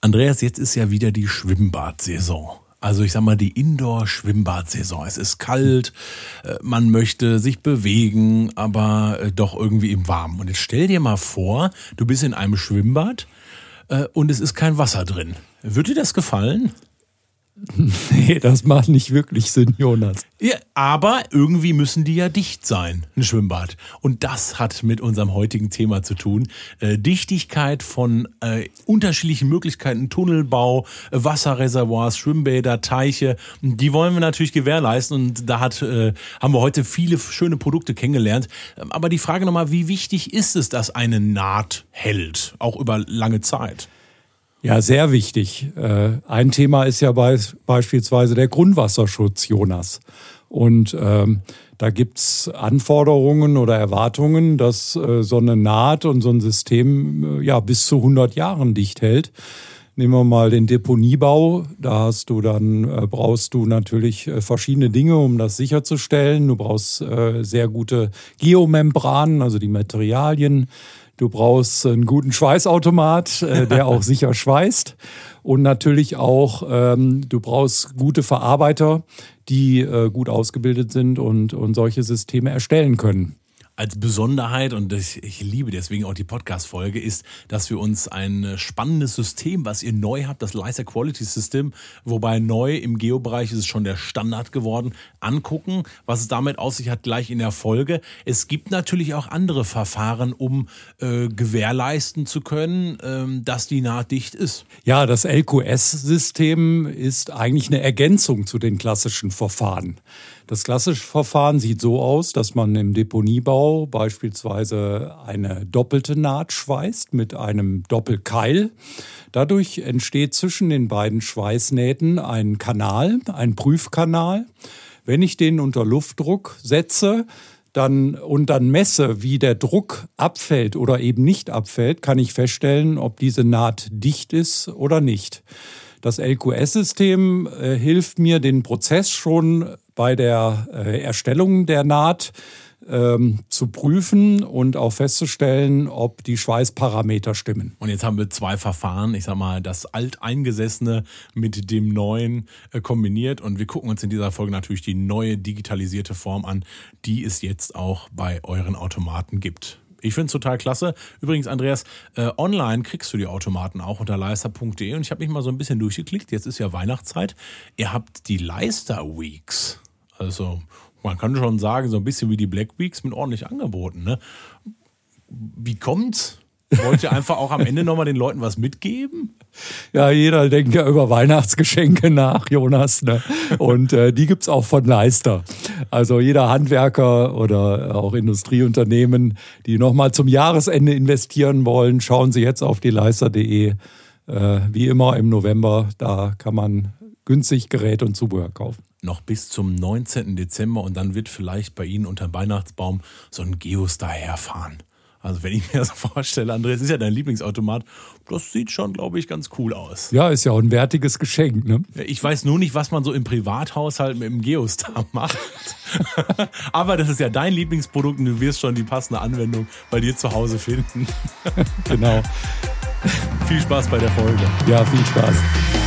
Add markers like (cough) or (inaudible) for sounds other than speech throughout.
Andreas, jetzt ist ja wieder die Schwimmbadsaison. Also ich sag mal die Indoor-Schwimmbadsaison. Es ist kalt, äh, man möchte sich bewegen, aber äh, doch irgendwie im Warmen. Und jetzt stell dir mal vor, du bist in einem Schwimmbad äh, und es ist kein Wasser drin. Würde dir das gefallen? (laughs) Nee, das macht nicht wirklich Sinn, Jonas. Ja, aber irgendwie müssen die ja dicht sein, ein Schwimmbad. Und das hat mit unserem heutigen Thema zu tun. Äh, Dichtigkeit von äh, unterschiedlichen Möglichkeiten, Tunnelbau, äh, Wasserreservoirs, Schwimmbäder, Teiche. Die wollen wir natürlich gewährleisten und da hat, äh, haben wir heute viele schöne Produkte kennengelernt. Ähm, aber die Frage nochmal, wie wichtig ist es, dass eine Naht hält, auch über lange Zeit? Ja, sehr wichtig. Äh, ein Thema ist ja beispielsweise der Grundwasserschutz, Jonas. Und ähm, da gibt's Anforderungen oder Erwartungen, dass äh, so eine Naht und so ein System äh, ja bis zu 100 Jahren dicht hält. Nehmen wir mal den Deponiebau. Da hast du dann, äh, brauchst du natürlich äh, verschiedene Dinge, um das sicherzustellen. Du brauchst äh, sehr gute Geomembranen, also die Materialien. Du brauchst einen guten Schweißautomat, äh, der auch (laughs) sicher schweißt. Und natürlich auch, ähm, du brauchst gute Verarbeiter, die äh, gut ausgebildet sind und, und solche Systeme erstellen können als Besonderheit, und ich, ich liebe deswegen auch die Podcast-Folge, ist, dass wir uns ein spannendes System, was ihr neu habt, das Leiser Quality System, wobei neu im Geo-Bereich ist es schon der Standard geworden, angucken, was es damit aus sich hat, gleich in der Folge. Es gibt natürlich auch andere Verfahren, um äh, gewährleisten zu können, äh, dass die Naht dicht ist. Ja, das LQS-System ist eigentlich eine Ergänzung zu den klassischen Verfahren. Das klassische Verfahren sieht so aus, dass man im Deponiebau beispielsweise eine doppelte Naht schweißt mit einem Doppelkeil. Dadurch entsteht zwischen den beiden Schweißnähten ein Kanal, ein Prüfkanal. Wenn ich den unter Luftdruck setze, dann, und dann messe, wie der Druck abfällt oder eben nicht abfällt, kann ich feststellen, ob diese Naht dicht ist oder nicht. Das LQS-System äh, hilft mir, den Prozess schon bei der äh, Erstellung der Naht ähm, zu prüfen und auch festzustellen, ob die Schweißparameter stimmen. Und jetzt haben wir zwei Verfahren, ich sag mal, das alteingesessene mit dem neuen äh, kombiniert und wir gucken uns in dieser Folge natürlich die neue digitalisierte Form an, die es jetzt auch bei euren Automaten gibt. Ich finde es total klasse. Übrigens, Andreas, äh, online kriegst du die Automaten auch unter leister.de und ich habe mich mal so ein bisschen durchgeklickt. Jetzt ist ja Weihnachtszeit. Ihr habt die Leister Weeks. Also man kann schon sagen, so ein bisschen wie die Black Weeks mit ordentlich Angeboten. Ne? Wie kommt's? Wollt ihr einfach auch am Ende nochmal den Leuten was mitgeben? Ja, jeder denkt ja über Weihnachtsgeschenke nach, Jonas. Ne? Und äh, die gibt's auch von Leister. Also jeder Handwerker oder auch Industrieunternehmen, die nochmal zum Jahresende investieren wollen, schauen Sie jetzt auf die leister.de. Äh, wie immer im November, da kann man günstig Gerät und Zubehör kaufen noch bis zum 19. Dezember und dann wird vielleicht bei Ihnen unter dem Weihnachtsbaum so ein Geostar herfahren. Also wenn ich mir das (laughs) vorstelle, Andreas, ist ja dein Lieblingsautomat, das sieht schon, glaube ich, ganz cool aus. Ja, ist ja auch ein wertiges Geschenk. Ne? Ich weiß nur nicht, was man so im Privathaushalt mit dem Geostar macht. (laughs) Aber das ist ja dein Lieblingsprodukt und du wirst schon die passende Anwendung bei dir zu Hause finden. (laughs) genau. viel Spaß bei der Folge. Ja, viel Spaß.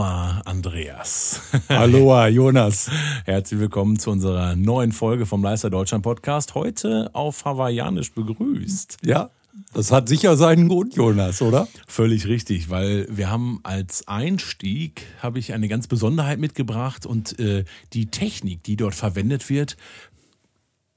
Aloha, Andreas. (laughs) Aloha, Jonas. Herzlich willkommen zu unserer neuen Folge vom Leister Deutschland Podcast. Heute auf Hawaiianisch begrüßt. Ja, das hat sicher seinen Grund, Jonas, oder? Völlig richtig, weil wir haben als Einstieg habe ich eine ganz Besonderheit mitgebracht und äh, die Technik, die dort verwendet wird,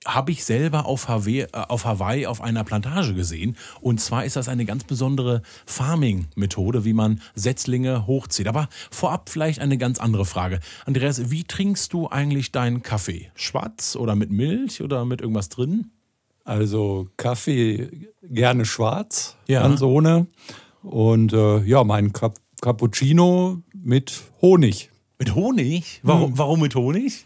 habe ich selber auf Hawaii, äh, auf Hawaii auf einer Plantage gesehen. Und zwar ist das eine ganz besondere Farming-Methode, wie man Setzlinge hochzieht. Aber vorab vielleicht eine ganz andere Frage. Andreas, wie trinkst du eigentlich deinen Kaffee? Schwarz oder mit Milch oder mit irgendwas drin? Also Kaffee gerne schwarz, ja. ganz ohne. Und äh, ja, mein Cap Cappuccino mit Honig. Mit Honig? Warum, hm. warum mit Honig?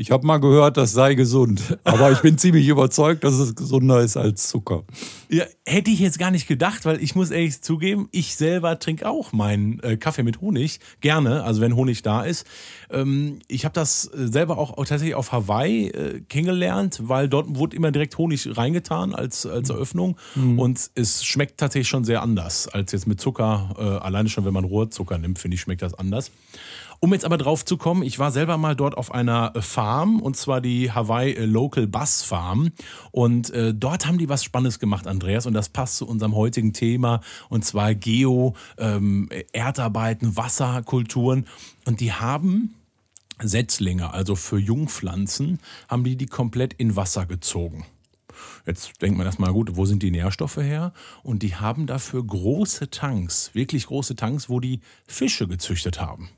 Ich habe mal gehört, das sei gesund. Aber ich bin ziemlich überzeugt, dass es gesunder ist als Zucker. Ja, hätte ich jetzt gar nicht gedacht, weil ich muss ehrlich zugeben, ich selber trinke auch meinen äh, Kaffee mit Honig. Gerne, also wenn Honig da ist. Ähm, ich habe das äh, selber auch, auch, tatsächlich auf Hawaii äh, kennengelernt, weil dort wurde immer direkt Honig reingetan als, als Eröffnung. Mhm. Und es schmeckt tatsächlich schon sehr anders als jetzt mit Zucker. Äh, alleine schon, wenn man Rohrzucker nimmt, finde ich, schmeckt das anders. Um jetzt aber drauf zu kommen, ich war selber mal dort auf einer Farm und zwar die Hawaii Local Bus Farm und äh, dort haben die was Spannendes gemacht, Andreas, und das passt zu unserem heutigen Thema und zwar Geo, ähm, Erdarbeiten, Wasserkulturen und die haben Setzlinge, also für Jungpflanzen, haben die die komplett in Wasser gezogen. Jetzt denkt man erstmal, gut, wo sind die Nährstoffe her? Und die haben dafür große Tanks, wirklich große Tanks, wo die Fische gezüchtet haben.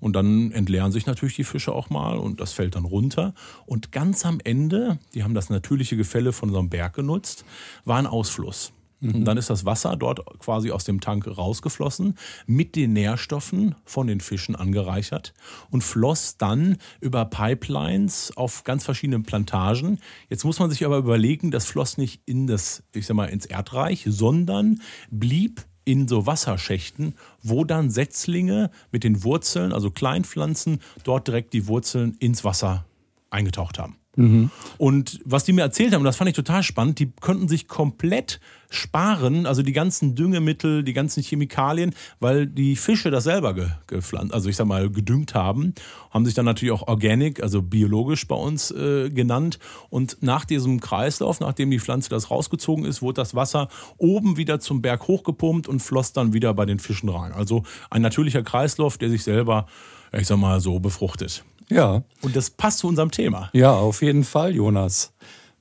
Und dann entleeren sich natürlich die Fische auch mal und das fällt dann runter. Und ganz am Ende, die haben das natürliche Gefälle von so einem Berg genutzt, war ein Ausfluss. Und mhm. dann ist das Wasser dort quasi aus dem Tank rausgeflossen, mit den Nährstoffen von den Fischen angereichert und floss dann über Pipelines auf ganz verschiedenen Plantagen. Jetzt muss man sich aber überlegen, das floss nicht in das, ich sag mal, ins Erdreich, sondern blieb in so Wasserschächten, wo dann Setzlinge mit den Wurzeln, also Kleinpflanzen, dort direkt die Wurzeln ins Wasser eingetaucht haben. Mhm. Und was die mir erzählt haben, das fand ich total spannend, die könnten sich komplett sparen, also die ganzen Düngemittel, die ganzen Chemikalien, weil die Fische das selber ge gepflanzt, also ich sag mal gedüngt haben, haben sich dann natürlich auch organic, also biologisch bei uns äh, genannt. Und nach diesem Kreislauf, nachdem die Pflanze das rausgezogen ist, wurde das Wasser oben wieder zum Berg hochgepumpt und floss dann wieder bei den Fischen rein. Also ein natürlicher Kreislauf, der sich selber, ich sag mal so, befruchtet. Ja. Und das passt zu unserem Thema. Ja, auf jeden Fall, Jonas.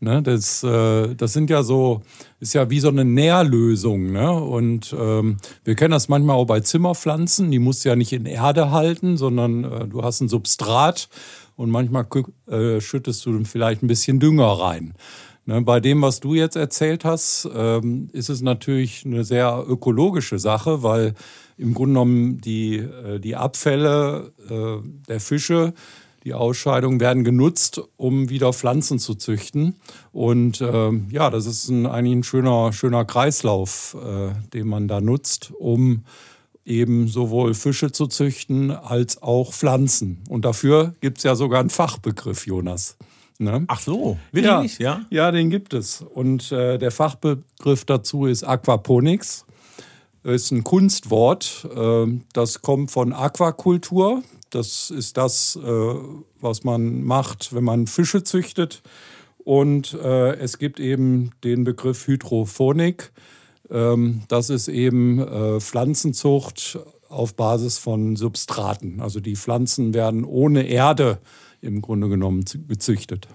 Ne, das, äh, das sind ja so, ist ja wie so eine Nährlösung. Ne? Und ähm, wir kennen das manchmal auch bei Zimmerpflanzen. Die musst du ja nicht in Erde halten, sondern äh, du hast ein Substrat und manchmal äh, schüttest du vielleicht ein bisschen Dünger rein. Ne, bei dem, was du jetzt erzählt hast, ähm, ist es natürlich eine sehr ökologische Sache, weil im Grunde genommen die, äh, die Abfälle äh, der Fische die Ausscheidungen werden genutzt, um wieder Pflanzen zu züchten. Und äh, ja, das ist ein, eigentlich ein schöner, schöner Kreislauf, äh, den man da nutzt, um eben sowohl Fische zu züchten als auch Pflanzen. Und dafür gibt es ja sogar einen Fachbegriff, Jonas. Ne? Ach so, wirklich? Ja, ja? ja den gibt es. Und äh, der Fachbegriff dazu ist Aquaponics. Das ist ein Kunstwort, äh, das kommt von Aquakultur. Das ist das, äh, was man macht, wenn man Fische züchtet. Und äh, es gibt eben den Begriff Hydrophonik. Ähm, das ist eben äh, Pflanzenzucht auf Basis von Substraten. Also die Pflanzen werden ohne Erde im Grunde genommen gezüchtet.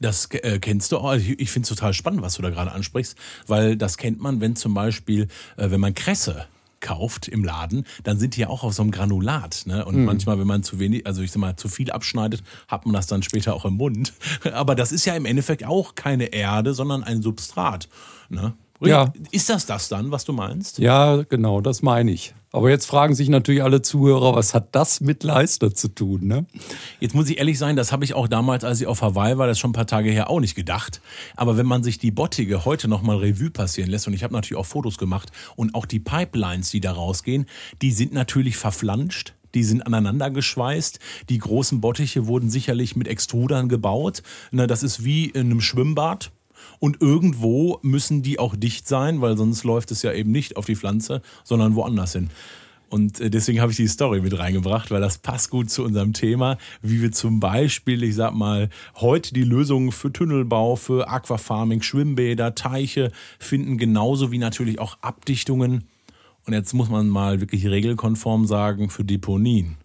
Das äh, kennst du auch. Also ich, ich finde es total spannend, was du da gerade ansprichst, weil das kennt man, wenn zum Beispiel, äh, wenn man Kresse kauft im Laden, dann sind die ja auch auf so einem Granulat. Ne? Und mhm. manchmal, wenn man zu wenig, also ich sag mal, zu viel abschneidet, hat man das dann später auch im Mund. (laughs) Aber das ist ja im Endeffekt auch keine Erde, sondern ein Substrat. Ne? Ja. Ist das das dann, was du meinst? Ja, genau, das meine ich. Aber jetzt fragen sich natürlich alle Zuhörer, was hat das mit Leister zu tun? Ne? Jetzt muss ich ehrlich sein, das habe ich auch damals, als ich auf Hawaii war, das schon ein paar Tage her auch nicht gedacht. Aber wenn man sich die Bottige heute nochmal Revue passieren lässt, und ich habe natürlich auch Fotos gemacht und auch die Pipelines, die da rausgehen, die sind natürlich verflanscht. Die sind aneinander geschweißt. Die großen Bottiche wurden sicherlich mit Extrudern gebaut. Das ist wie in einem Schwimmbad. Und irgendwo müssen die auch dicht sein, weil sonst läuft es ja eben nicht auf die Pflanze, sondern woanders hin. Und äh, deswegen habe ich die Story mit reingebracht, weil das passt gut zu unserem Thema, wie wir zum Beispiel, ich sag mal, heute die Lösungen für Tunnelbau, für Aquafarming, Schwimmbäder, Teiche finden, genauso wie natürlich auch Abdichtungen. Und jetzt muss man mal wirklich regelkonform sagen, für Deponien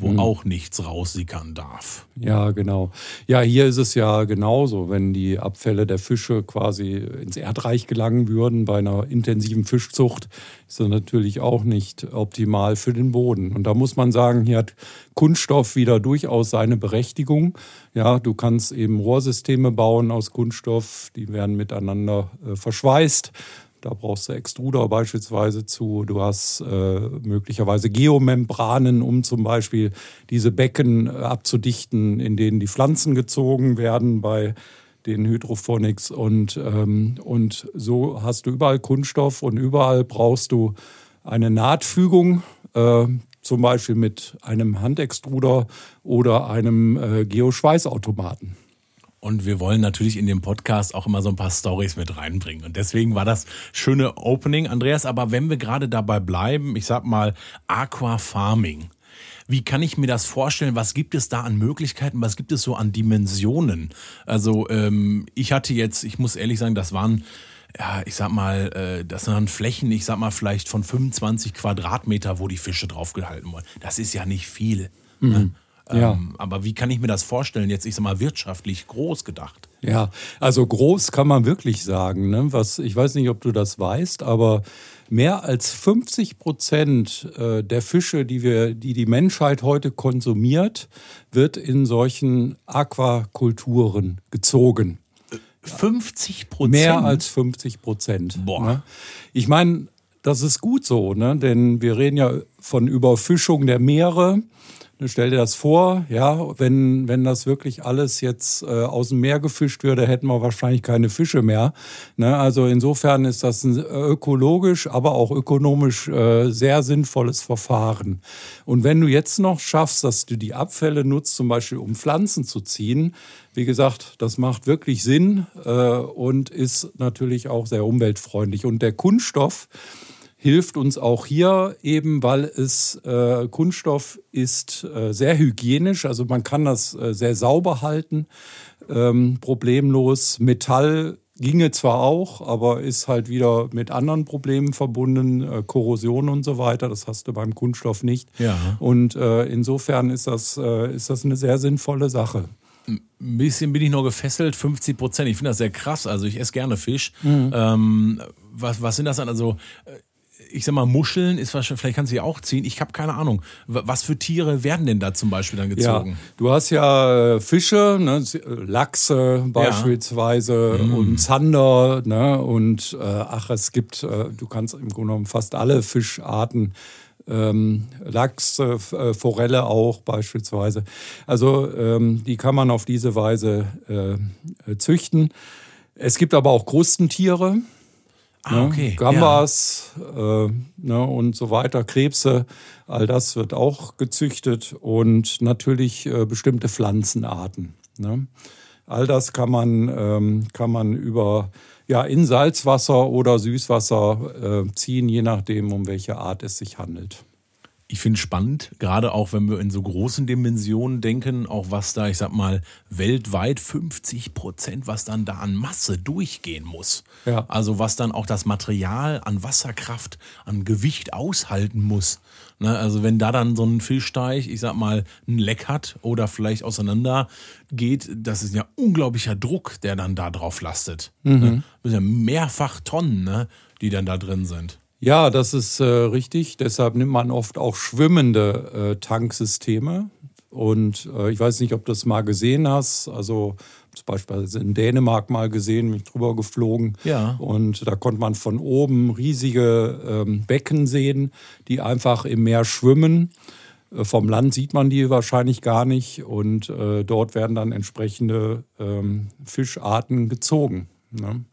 wo mhm. auch nichts raussickern darf. Ja, genau. Ja, hier ist es ja genauso. Wenn die Abfälle der Fische quasi ins Erdreich gelangen würden bei einer intensiven Fischzucht, ist das natürlich auch nicht optimal für den Boden. Und da muss man sagen, hier hat Kunststoff wieder durchaus seine Berechtigung. Ja, du kannst eben Rohrsysteme bauen aus Kunststoff, die werden miteinander äh, verschweißt Da brauchst du Extruder beispielsweise zu. Du hast äh, möglicherweise Geomembranen, um zum Beispiel diese Becken äh, abzudichten, in denen die Pflanzen gezogen werden bei den Hydrophonics. Und, ähm, und so hast du überall Kunststoff und überall brauchst du eine Nahtfügung. Äh, zum Beispiel mit einem Handextruder oder einem äh, Geoschweißautomaten. Und wir wollen natürlich in dem Podcast auch immer so ein paar Stories mit reinbringen. Und deswegen war das schöne Opening, Andreas. Aber wenn wir gerade dabei bleiben, ich sag mal Aquafarming. Wie kann ich mir das vorstellen? Was gibt es da an Möglichkeiten? Was gibt es so an Dimensionen? Also ähm, ich hatte jetzt, ich muss ehrlich sagen, das waren ja, ich sag mal, äh, das dann Flächen, ich sag mal, vielleicht von 25 Quadratmeter, wo die Fische draufgehalten wurden. Das ist ja nicht viel. Ne? Mhm. Ja. Ähm, aber wie kann ich mir das vorstellen, jetzt, ich sag mal, wirtschaftlich groß gedacht? Ja, also groß kann man wirklich sagen. Ne? Was, ich weiß nicht, ob du das weißt, aber mehr als 50 Prozent äh, der Fische, die, wir, die die Menschheit heute konsumiert, wird in solchen Aquakulturen gezogen. 50 Prozent? Mehr als 50 Prozent. Boah. Ne? Ich meine, das ist gut so, ne? denn wir reden ja von Überfischung der Meere. Stell dir das vor, ja, wenn, wenn das wirklich alles jetzt äh, aus dem Meer gefischt würde, hätten wir wahrscheinlich keine Fische mehr. Ne? Also insofern ist das ein ökologisch, aber auch ökonomisch äh, sehr sinnvolles Verfahren. Und wenn du jetzt noch schaffst, dass du die Abfälle nutzt, zum Beispiel um Pflanzen zu ziehen, wie gesagt, das macht wirklich Sinn äh, und ist natürlich auch sehr umweltfreundlich. Und der Kunststoff, hilft uns auch hier eben, weil es äh, Kunststoff ist äh, sehr hygienisch, also man kann das äh, sehr sauber halten, ähm, problemlos. Metall ginge zwar auch, aber ist halt wieder mit anderen Problemen verbunden, äh, Korrosion und so weiter. Das hast du beim Kunststoff nicht. Ja. Und äh, insofern ist das, äh, ist das eine sehr sinnvolle Sache. Ein bisschen bin ich noch gefesselt, 50 Prozent. Ich finde das sehr krass. Also ich esse gerne Fisch. Mhm. Ähm, was, was sind das dann? Also ich sag mal, Muscheln ist wahrscheinlich, vielleicht kannst du ja auch ziehen. Ich habe keine Ahnung. Was für Tiere werden denn da zum Beispiel dann gezogen? Ja, du hast ja äh, Fische, ne, Lachse beispielsweise ja. mhm. und Zander, ne, und äh, ach, es gibt, äh, du kannst im Grunde genommen fast alle Fischarten ähm, Lachs, äh, äh, Forelle auch beispielsweise. Also ähm, die kann man auf diese Weise äh, züchten. Es gibt aber auch Krustentiere. Ah, ne? okay. Gambas ja. äh, ne, und so weiter, Krebse, all das wird auch gezüchtet und natürlich äh, bestimmte Pflanzenarten. Ne? All das kann man, ähm, kann man über ja, in Salzwasser oder Süßwasser äh, ziehen, je nachdem, um welche Art es sich handelt ich finde spannend, gerade auch wenn wir in so großen Dimensionen denken, auch was da, ich sag mal, weltweit 50 Prozent, was dann da an Masse durchgehen muss. Ja. Also was dann auch das Material an Wasserkraft, an Gewicht aushalten muss. Ne? Also wenn da dann so ein Fischteich, ich sag mal, ein Leck hat oder vielleicht auseinander geht, das ist ja unglaublicher Druck, der dann da drauf lastet. Mhm. Ne? Das sind ja mehrfach Tonnen, ne? die dann da drin sind. Ja, das ist äh, richtig. Deshalb nimmt man oft auch schwimmende äh, Tanksysteme. Und äh, ich weiß nicht, ob du das mal gesehen hast. Also zum Beispiel in Dänemark mal gesehen, mich drüber geflogen. Ja. Und da konnte man von oben riesige ähm, Becken sehen, die einfach im Meer schwimmen. Äh, vom Land sieht man die wahrscheinlich gar nicht. Und äh, dort werden dann entsprechende ähm, Fischarten gezogen. Ne?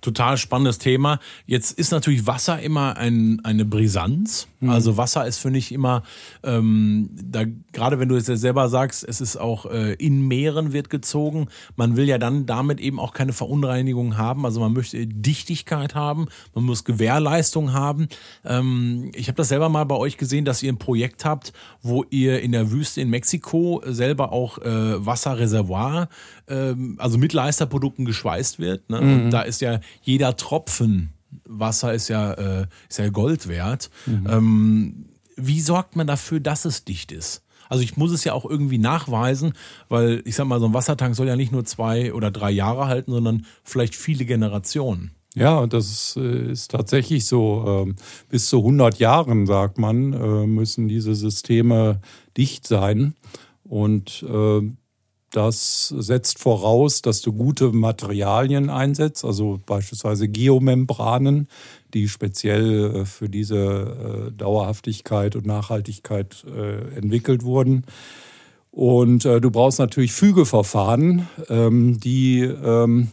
Total spannendes Thema. Jetzt ist natürlich Wasser immer ein, eine Brisanz. Mhm. Also Wasser ist für mich immer, ähm, da, gerade wenn du es ja selber sagst, es ist auch äh, in Meeren wird gezogen. Man will ja dann damit eben auch keine Verunreinigung haben. Also man möchte Dichtigkeit haben, man muss Gewährleistung haben. Ähm, ich habe das selber mal bei euch gesehen, dass ihr ein Projekt habt, wo ihr in der Wüste in Mexiko selber auch äh, Wasserreservoir, äh, also mit Leisterprodukten geschweißt wird. Ne? Mhm. da ist ja jeder Tropfen Wasser ist ja, äh, ist ja Gold wert. Mhm. Ähm, wie sorgt man dafür, dass es dicht ist? Also ich muss es ja auch irgendwie nachweisen, weil ich sag mal, so ein Wassertank soll ja nicht nur zwei oder drei Jahre halten, sondern vielleicht viele Generationen. Ja, das ist, äh, ist tatsächlich so. Ähm, bis zu 100 Jahren, sagt man, äh, müssen diese Systeme dicht sein. Und äh, das setzt voraus, dass du gute Materialien einsetzt, also beispielsweise Geomembranen, die speziell äh, für diese äh, Dauerhaftigkeit und Nachhaltigkeit äh, entwickelt wurden. Und du brauchst natürlich Fügeverfahren, ähm, die, ähm,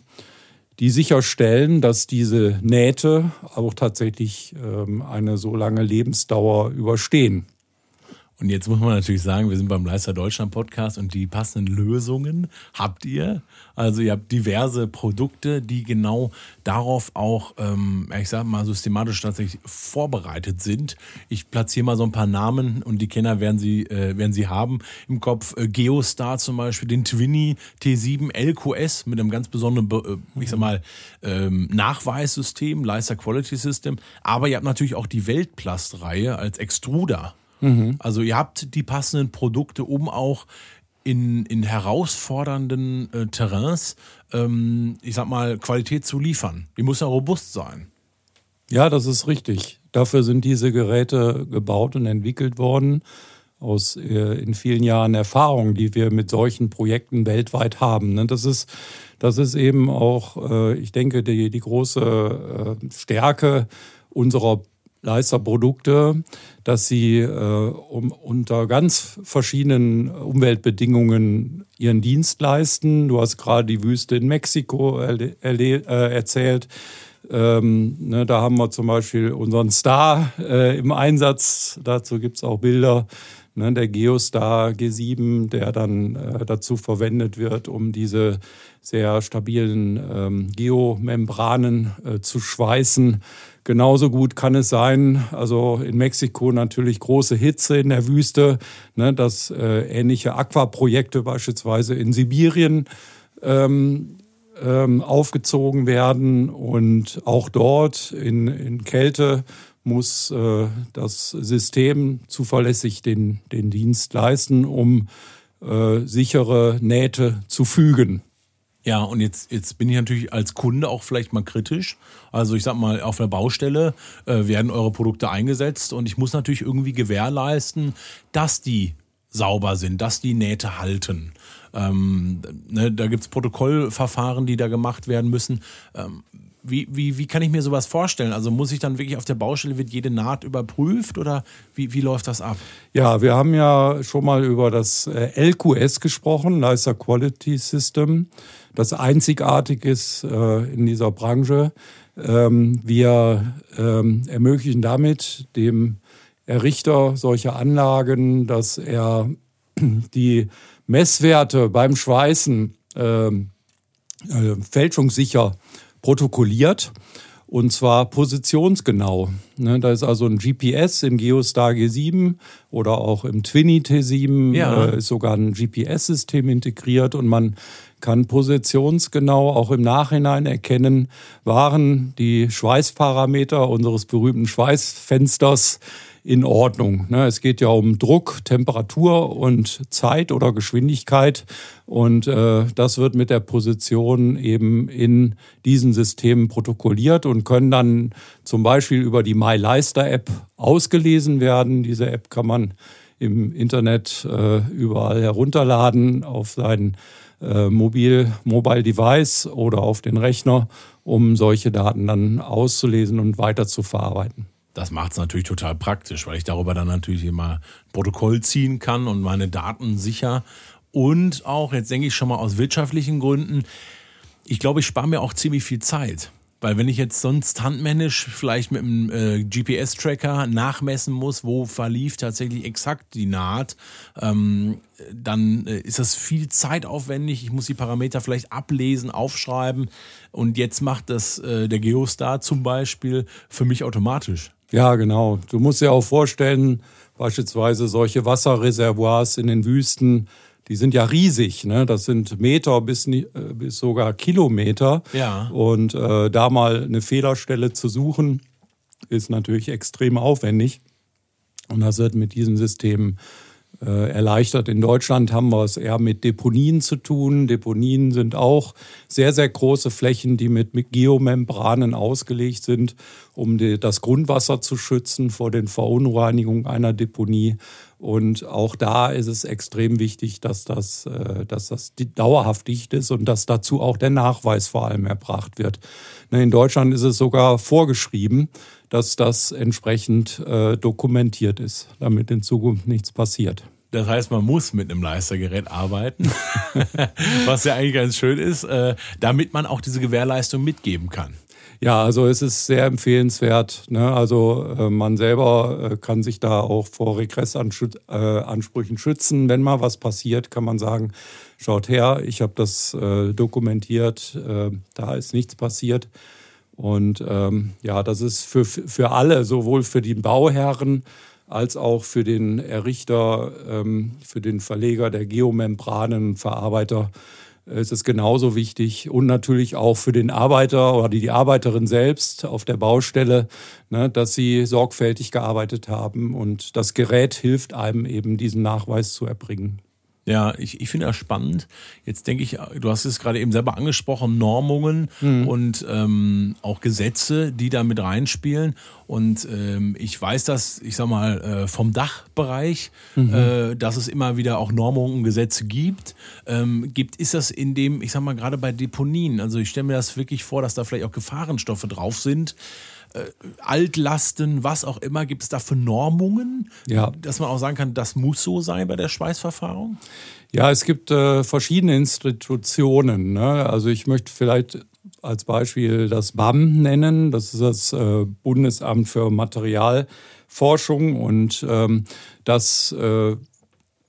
die sicherstellen, dass diese Nähte auch tatsächlich ähm, eine so lange Lebensdauer überstehen. Und jetzt muss man natürlich sagen, wir sind beim Leister Deutschland Podcast und die passenden Lösungen habt ihr. Also ihr habt diverse Produkte, die genau darauf auch, ähm, ich sag mal, systematisch tatsächlich vorbereitet sind. Ich platziere mal so ein paar Namen und die Kenner werden sie, äh, werden sie haben im Kopf. Äh, Geostar zum Beispiel, den Twinny T7 LQS mit einem ganz besonderen, äh, ich sag mal, ähm, Nachweissystem, Leister Quality System. Aber ihr habt natürlich auch die Weltplast-Reihe als Extruder. Mhm. Also ihr habt die passenden Produkte, um auch in, in herausfordernden äh, Terrains, ähm, ich sag mal, Qualität zu liefern. Die muss ja robust sein. Ja, das ist richtig. Dafür sind diese Geräte gebaut und entwickelt worden aus äh, in vielen Jahren Erfahrung, die wir mit solchen Projekten weltweit haben. Ne? Das ist, das ist eben auch, äh, ich denke, die, die große äh, Stärke unserer Leisterprodukte, dass sie äh, um, unter ganz verschiedenen Umweltbedingungen ihren Dienst leisten. Du hast gerade die Wüste in Mexiko äh, erzählt. Ähm, ne, da haben wir zum Beispiel unseren Star äh, im Einsatz. Dazu gibt es auch Bilder. Ne, der Geostar G7, der dann äh, dazu verwendet wird, um diese sehr stabilen ähm, Geomembranen äh, zu schweißen. Genauso gut kann es sein, also in Mexiko natürlich große Hitze in der Wüste, ne, dass äh, ähnliche Aquaprojekte beispielsweise in Sibirien ähm, ähm, aufgezogen werden und auch dort in, in Kälte muss äh, das System zuverlässig den, den Dienst leisten, um äh, sichere Nähte zu fügen. Ja, und jetzt, jetzt bin ich natürlich als Kunde auch vielleicht mal kritisch. Also ich sag mal, auf der Baustelle äh, werden eure Produkte eingesetzt und ich muss natürlich irgendwie gewährleisten, dass die sauber sind, dass die Nähte halten. Ähm, ne, da gibt's Protokollverfahren, die da gemacht werden müssen. Ähm, wie, wie, wie kann ich mir sowas vorstellen? Also muss ich dann wirklich auf der Baustelle, wird jede Naht überprüft oder wie, wie läuft das ab? Ja, wir haben ja schon mal über das äh, LQS gesprochen, Leister Quality System, das einzigartig ist äh, in dieser Branche. Ähm, wir ähm, ermöglichen damit dem Errichter solcher Anlagen, dass er (clears throat) die Messwerte beim Schweißen ähm, äh, fälschungssicher protokolliert und zwar positionsgenau. Ne, da ist also ein GPS im Geostar G7 oder auch im Twinny T7 ja. äh, ist sogar ein GPS-System integriert und man kann positionsgenau auch im Nachhinein erkennen, waren die Schweißparameter unseres berühmten Schweißfensters in Ordnung. Ne? Es geht ja um Druck, Temperatur und Zeit oder Geschwindigkeit. Und äh, das wird mit der Position eben in diesen Systemen protokolliert und können dann zum Beispiel über die MyLeister-App ausgelesen werden. Diese App kann man im Internet äh, überall herunterladen auf sein äh, Mobil, Mobile Device oder auf den Rechner, um solche Daten dann auszulesen und weiter zu verarbeiten. Das macht es natürlich total praktisch, weil ich darüber dann natürlich immer Protokoll ziehen kann und meine Daten sicher. Und auch, jetzt denke ich schon mal aus wirtschaftlichen Gründen, ich glaube, ich spare mir auch ziemlich viel Zeit. Weil wenn ich jetzt sonst handmännisch vielleicht mit einem äh, GPS-Tracker nachmessen muss, wo verlief tatsächlich exakt die Naht, ähm, dann äh, ist das viel zeitaufwendig. Ich muss die Parameter vielleicht ablesen, aufschreiben. Und jetzt macht das äh, der Geostar zum Beispiel für mich automatisch. Ja, genau. Du musst dir auch vorstellen, beispielsweise solche Wasserreservoirs in den Wüsten, die sind ja riesig, ne? Das sind Meter bis, äh, bis sogar Kilometer. Ja. Und äh, da mal eine Fehlerstelle zu suchen, ist natürlich extrem aufwendig. Und das wird mit diesem System erleichtert. In Deutschland haben wir es eher mit Deponien zu tun. Deponien sind auch sehr, sehr große Flächen, die mit, mit Geomembranen ausgelegt sind, um die, das Grundwasser zu schützen vor den Verunreinigungen einer Deponie. Und auch da ist es extrem wichtig, dass das, äh, dass das dauerhaft dicht ist und dass dazu auch der Nachweis vor allem erbracht wird. Ne, in Deutschland ist es sogar vorgeschrieben, dass das entsprechend äh, dokumentiert ist, damit in Zukunft nichts passiert. Das heißt, man muss mit einem Leistergerät arbeiten, (laughs) was ja eigentlich ganz schön ist, äh, damit man auch diese Gewährleistung mitgeben kann. Ja, also es ist sehr empfehlenswert. Ne? Also äh, man selber äh, kann sich da auch vor Regressansprüchen schützen. Wenn mal was passiert, kann man sagen, schaut her, ich habe das dokumentiert, da ist nichts passiert. Und ähm, ja, das ist für, für alle, sowohl für die Bauherren als auch für den Errichter, ähm, für den Verleger der Geomembranen, Verarbeiter, äh, ist es genauso wichtig und natürlich auch für den Arbeiter oder die Arbeiterin selbst auf der Baustelle, ne, dass sie sorgfältig gearbeitet haben und das Gerät hilft einem eben diesen Nachweis zu erbringen. Ja, ich, ich finde das spannend. Jetzt denke ich, du hast es gerade eben selber angesprochen, Normungen mhm. und ähm, auch Gesetze, die da mit reinspielen. Und ähm, ich weiß das, ich sag mal, äh, vom Dachbereich, mhm. äh, dass es immer wieder auch Normungen und Gesetze gibt. Ähm, gibt, ist das in dem, ich sag mal, gerade bei Deponien, also ich stelle mir das wirklich vor, dass da vielleicht auch Gefahrenstoffe drauf sind äh, Altlasten, was auch immer, gibt es da für Normungen, ja. dass man auch sagen kann, das muss so sein bei der Schweißverfahrung? Ja, es gibt äh, verschiedene Institutionen. Ne? Also ich möchte vielleicht als Beispiel das BAM nennen. Das ist das äh, Bundesamt für Materialforschung und ähm, das äh,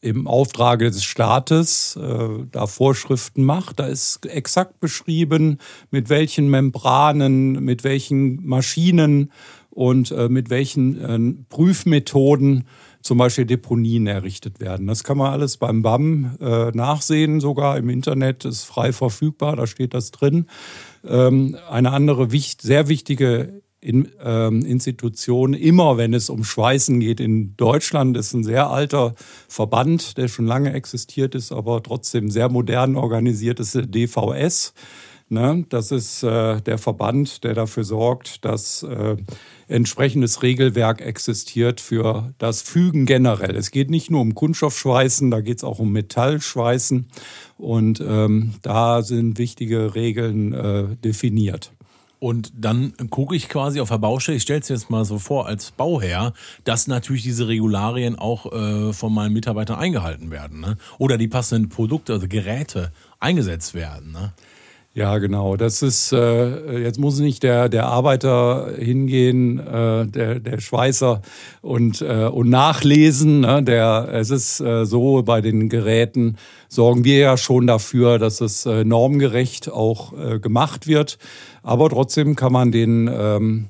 im Auftrage des Staates äh, da Vorschriften macht. Da ist exakt beschrieben, mit welchen Membranen, mit welchen Maschinen und äh, mit welchen äh, Prüfmethoden zum Beispiel Deponien errichtet werden. Das kann man alles beim BAM äh, nachsehen, sogar im Internet ist frei verfügbar, da steht das drin. Ähm, eine andere wicht, sehr wichtige in, ähm, Institution, immer wenn es um Schweißen geht in Deutschland, ist ein sehr alter Verband, der schon lange existiert ist, aber trotzdem sehr modern organisiert ist, der DVS. Ne? Das ist äh, der Verband, der dafür sorgt, dass äh, entsprechendes Regelwerk existiert für das Fügen generell. Es geht nicht nur um Kunststoffschweißen, da geht es auch um Metallschweißen und ähm, da sind wichtige Regeln äh, definiert. Und dann gucke ich quasi auf der Baustelle, ich stelle es jetzt mal so vor als Bauherr, dass natürlich diese Regularien auch äh, von meinen Mitarbeitern eingehalten werden. Ne? Oder die passenden Produkte, also Geräte eingesetzt werden. Ne? Ja, genau. Das ist, äh, jetzt muss nicht der, der Arbeiter hingehen, äh, der, der Schweißer und, äh, und nachlesen. Ne? Der, es ist äh, so, bei den Geräten sorgen wir ja schon dafür, dass es äh, normgerecht auch äh, gemacht wird. Aber trotzdem kann man den ähm,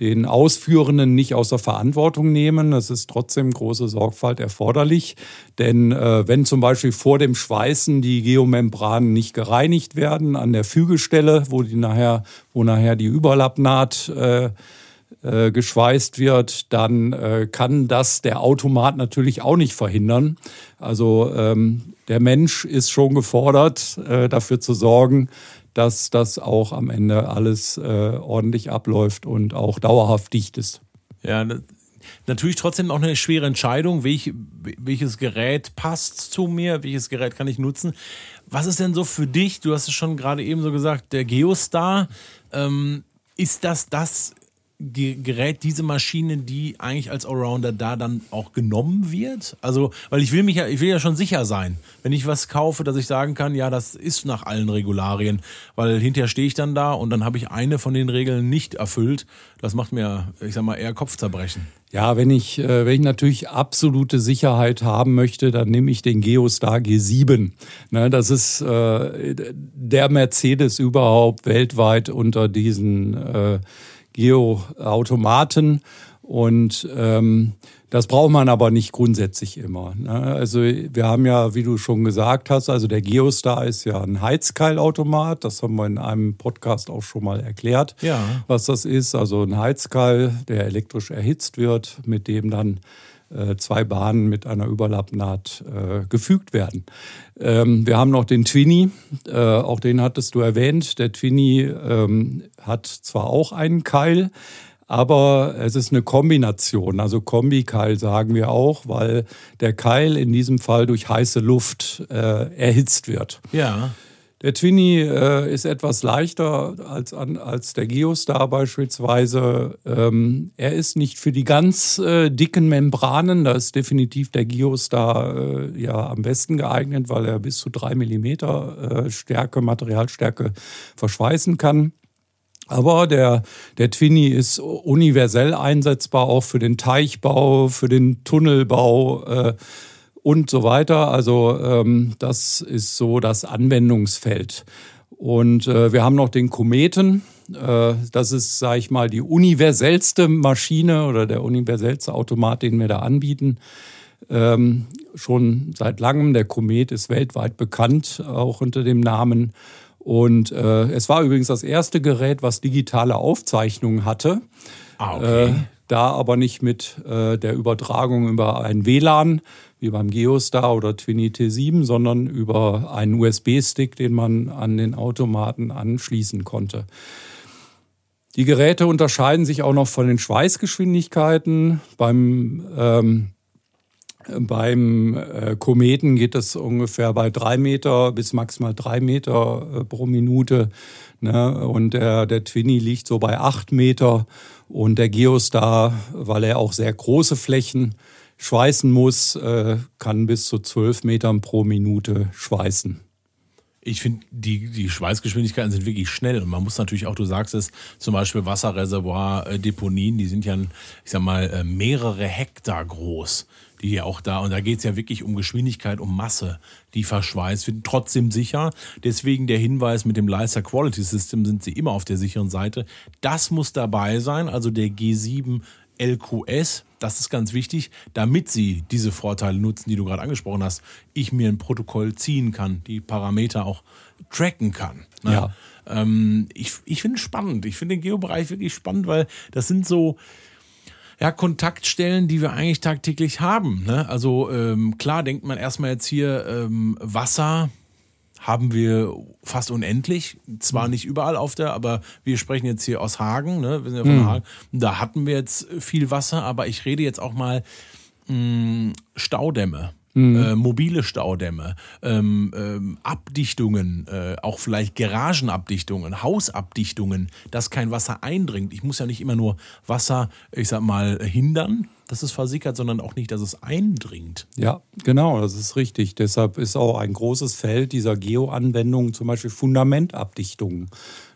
den Ausführenden nicht außer Verantwortung nehmen. Es ist trotzdem große Sorgfalt erforderlich, denn äh, wenn zum Beispiel vor dem Schweißen die Geomembranen nicht gereinigt werden an der Fügestelle, wo die nachher, wo nachher die Überlappnaht äh, äh, geschweißt wird, dann äh, kann das der Automat natürlich auch nicht verhindern. Also ähm, der Mensch ist schon gefordert, äh, dafür zu sorgen, dass das auch am Ende alles äh, ordentlich abläuft und auch dauerhaft dicht ist. Ja, natürlich trotzdem auch eine schwere Entscheidung, welch, welches Gerät passt zu mir, welches Gerät kann ich nutzen. Was ist denn so für dich, du hast es schon gerade eben so gesagt, der Geostar, ähm, ist das das Gerät, diese Maschine, die eigentlich als Allrounder da dann auch genommen wird? Also, weil ich will mich ja, ich will ja schon sicher sein, wenn ich was kaufe, dass ich sagen kann, ja, das ist nach allen Regularien, weil hinterher stehe ich dann da und dann habe ich eine von den Regeln nicht erfüllt. Das macht mir, ich sag mal, eher Kopfzerbrechen. Ja, wenn ich, äh, wenn ich natürlich absolute Sicherheit haben möchte, dann nehme ich den Geostar G7. Ne, das ist äh, der Mercedes überhaupt weltweit unter diesen äh, Geoautomaten. Und ähm, das braucht man aber nicht grundsätzlich immer. Ne? Also wir haben ja, wie du schon gesagt hast, also der Geostar ist ja ein Heizkeilautomat. Das haben wir in einem Podcast auch schon mal erklärt, ja. was das ist. Also ein Heizkeil, der elektrisch erhitzt wird, mit dem dann zwei Bahnen mit einer Überlappnaht äh, gefügt werden. Ähm, wir haben noch den Twinny, äh, auch den hattest du erwähnt. Der Twinny ähm, hat zwar auch einen Keil, Aber es ist eine Kombination, also Kombikeil sagen wir auch, weil der Keil in diesem Fall durch heiße Luft äh, erhitzt wird. Ja. Der Twinny äh, ist etwas leichter als, an, als der Geostar beispielsweise. Ähm, er ist nicht für die ganz äh, dicken Membranen, da ist definitiv der Geostar äh, ja am besten geeignet, weil er bis zu drei Millimeter äh, Stärke, Materialstärke verschweißen kann. Aber der, der Twinny ist universell einsetzbar, auch für den Teichbau, für den Tunnelbau äh, und so weiter. Also ähm, das ist so das Anwendungsfeld. Und äh, wir haben noch den Kometen. Äh, das ist, sage ich mal, die universellste Maschine oder der universellste Automat, den wir da anbieten. Ähm, schon seit langem. Der Komet ist weltweit bekannt, auch unter dem Namen. Und äh, es war übrigens das erste Gerät, was digitale Aufzeichnungen hatte. Ah, okay. Äh, da aber nicht mit äh, der Übertragung über ein WLAN, wie beim Geostar oder Twinny T7, sondern über einen USB-Stick, den man an den Automaten anschließen konnte. Die Geräte unterscheiden sich auch noch von den Schweißgeschwindigkeiten. Beim ähm, beim äh, Kometen geht es ungefähr bei drei Meter bis maximal drei Meter äh, pro Minute. Ne? Und der, der Twinny liegt so bei acht Meter. Und der Geostar, weil er auch sehr große Flächen schweißen muss, äh, kann bis zu zwölf Metern pro Minute schweißen. Ich finde, die, die Schweißgeschwindigkeiten sind wirklich schnell. Und man muss natürlich auch, du sagst es, zum Beispiel Wasserreservoir, äh, Deponien, die sind ja, ich sag mal, äh, mehrere Hektar groß die ja auch da, und da geht es ja wirklich um Geschwindigkeit, um Masse, die verschweißt wird, trotzdem sicher. Deswegen der Hinweis mit dem Leiser Quality System sind sie immer auf der sicheren Seite. Das muss dabei sein, also der G7 LQS, das ist ganz wichtig, damit sie diese Vorteile nutzen, die du gerade angesprochen hast. Ich mir ein Protokoll ziehen kann, die Parameter auch tracken kann. Ne? Ja. Ähm, ich ich finde es spannend. Ich finde den Geobereich wirklich spannend, weil das sind so, ja, Kontaktstellen, die wir eigentlich tagtäglich haben. Ne? Also ähm, klar denkt man erstmal jetzt hier ähm, Wasser haben wir fast unendlich. Zwar nicht überall auf der, aber wir sprechen jetzt hier aus Hagen, ne? Wir sind ja von mhm. Hagen. Da hatten wir jetzt viel Wasser, aber ich rede jetzt auch mal mh, mm, Staudämme mhm. äh, mobile Staudämme, ähm, ähm, Abdichtungen, äh, auch vielleicht Garagenabdichtungen, Hausabdichtungen, dass kein Wasser eindringt. Ich muss ja nicht immer nur Wasser, ich sag mal, hindern, dass es versickert, sondern auch nicht, dass es eindringt. Ja, genau, das ist richtig. Deshalb ist auch ein großes Feld dieser Geo-Anwendungen zum Beispiel Fundamentabdichtungen.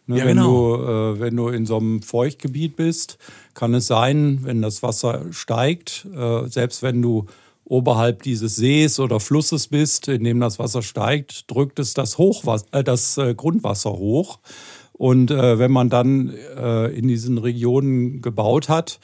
Ne, ja, wenn, genau. du, äh, wenn du in so einem Feuchtgebiet bist, kann es sein, wenn das Wasser steigt, äh, selbst wenn du oberhalb dieses Sees oder Flusses bist, in dem das Wasser steigt, drückt es das, Hochwasser, äh, das äh, Grundwasser hoch. Und äh, wenn man dann äh, in diesen Regionen gebaut hat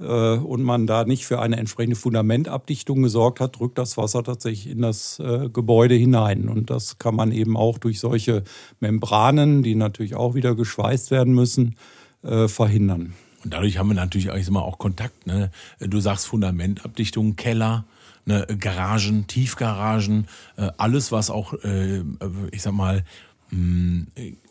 äh, und man da nicht für eine entsprechende Fundamentabdichtung gesorgt hat, drückt das Wasser tatsächlich in das äh, Gebäude hinein. Und das kann man eben auch durch solche Membranen, die natürlich auch wieder geschweißt werden müssen, verhindern. Und dadurch haben wir natürlich immer auch Kontakt. Ne? Du sagst Fundamentabdichtung, Keller, ne, Garagen, Tiefgaragen, äh, alles, was auch, äh, ich sag mal, mh,